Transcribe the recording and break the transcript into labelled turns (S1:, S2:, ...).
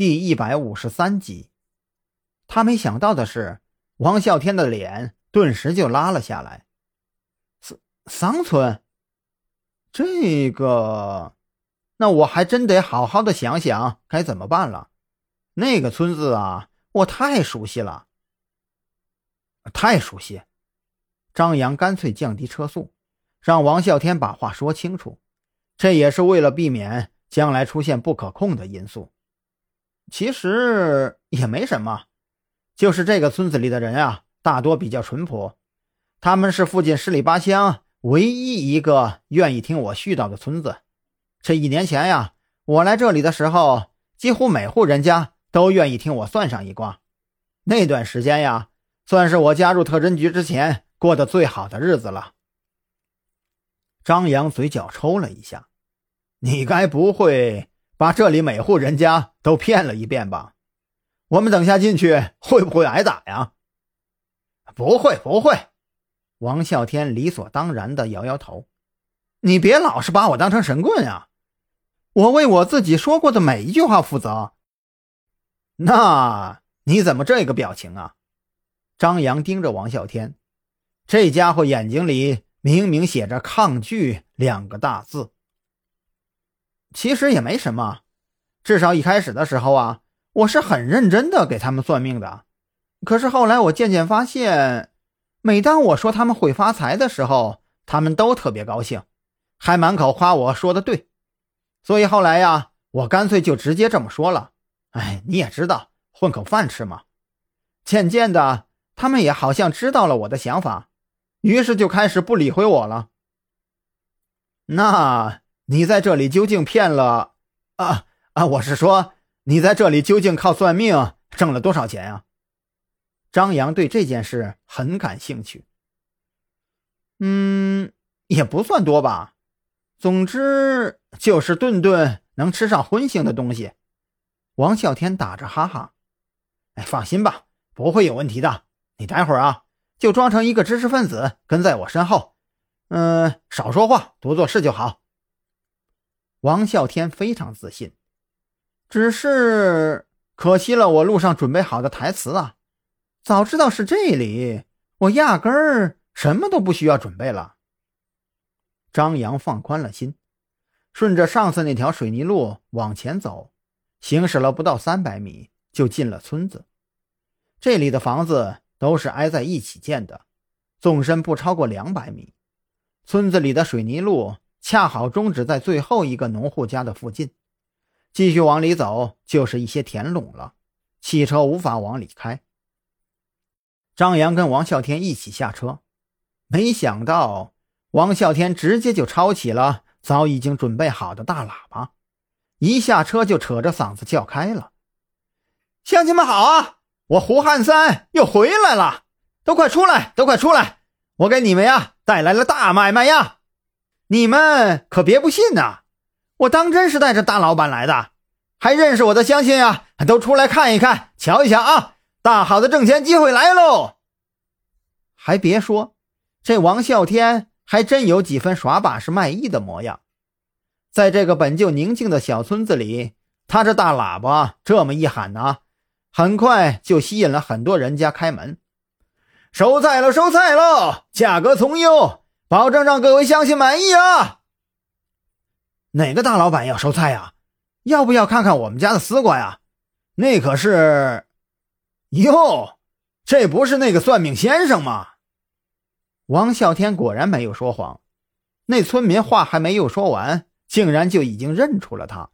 S1: 第一百五十三集。他没想到的是，王啸天的脸顿时就拉了下来。桑桑村，这个，那我还真得好好的想想该怎么办了。那个村子啊，我太熟悉了，太熟悉。张扬干脆降低车速，让王啸天把话说清楚，这也是为了避免将来出现不可控的因素。其实也没什么，就是这个村子里的人啊，大多比较淳朴，他们是附近十里八乡唯一一个愿意听我絮叨的村子。这一年前呀，我来这里的时候，几乎每户人家都愿意听我算上一卦。那段时间呀，算是我加入特侦局之前。过得最好的日子了。张扬嘴角抽了一下，你该不会把这里每户人家都骗了一遍吧？我们等下进去会不会挨打呀？不会，不会。王啸天理所当然的摇摇头。你别老是把我当成神棍啊！我为我自己说过的每一句话负责。那你怎么这个表情啊？张扬盯着王啸天。这家伙眼睛里明明写着“抗拒”两个大字。其实也没什么，至少一开始的时候啊，我是很认真的给他们算命的。可是后来我渐渐发现，每当我说他们会发财的时候，他们都特别高兴，还满口夸我说的对。所以后来呀，我干脆就直接这么说了。哎，你也知道，混口饭吃嘛。渐渐的，他们也好像知道了我的想法。于是就开始不理会我了。那你在这里究竟骗了啊啊！我是说，你在这里究竟靠算命挣了多少钱啊？张扬对这件事很感兴趣。嗯，也不算多吧。总之就是顿顿能吃上荤腥的东西。王啸天打着哈哈：“哎，放心吧，不会有问题的。你待会儿啊。”就装成一个知识分子跟在我身后，嗯，少说话，多做事就好。王啸天非常自信，只是可惜了我路上准备好的台词啊！早知道是这里，我压根儿什么都不需要准备了。张扬放宽了心，顺着上次那条水泥路往前走，行驶了不到三百米，就进了村子。这里的房子。都是挨在一起建的，纵深不超过两百米。村子里的水泥路恰好终止在最后一个农户家的附近，继续往里走就是一些田垄了，汽车无法往里开。张扬跟王啸天一起下车，没想到王啸天直接就抄起了早已经准备好的大喇叭，一下车就扯着嗓子叫开了：“乡亲们好啊！”我胡汉三又回来了，都快出来，都快出来！我给你们呀带来了大买卖呀，你们可别不信呐！我当真是带着大老板来的，还认识我的乡亲啊，都出来看一看，瞧一瞧啊！大好的挣钱机会来喽！还别说，这王啸天还真有几分耍把式卖艺的模样，在这个本就宁静的小村子里，他这大喇叭这么一喊呢。很快就吸引了很多人家开门，收菜了，收菜喽！价格从优，保证让各位乡亲满意啊！哪个大老板要收菜呀？要不要看看我们家的丝瓜呀？那可是……哟，这不是那个算命先生吗？王啸天果然没有说谎，那村民话还没有说完，竟然就已经认出了他。